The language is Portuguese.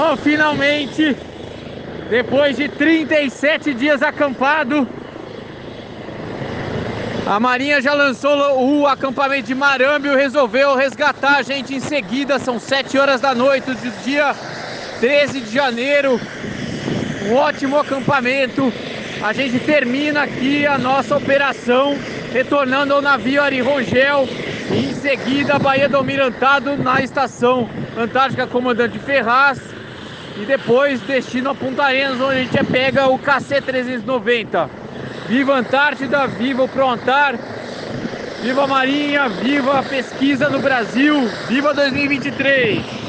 Bom, finalmente, depois de 37 dias acampado, a Marinha já lançou o acampamento de Marâmbio, resolveu resgatar a gente em seguida, são 7 horas da noite do dia 13 de janeiro. Um ótimo acampamento. A gente termina aqui a nossa operação, retornando ao navio Arirongel e em seguida Baía do Almirantado na estação Antártica Comandante Ferraz e depois destino a Punta Arenas, onde a gente pega o KC-390. Viva Antártida, viva o Prontar, viva a Marinha, viva a pesquisa no Brasil, viva 2023!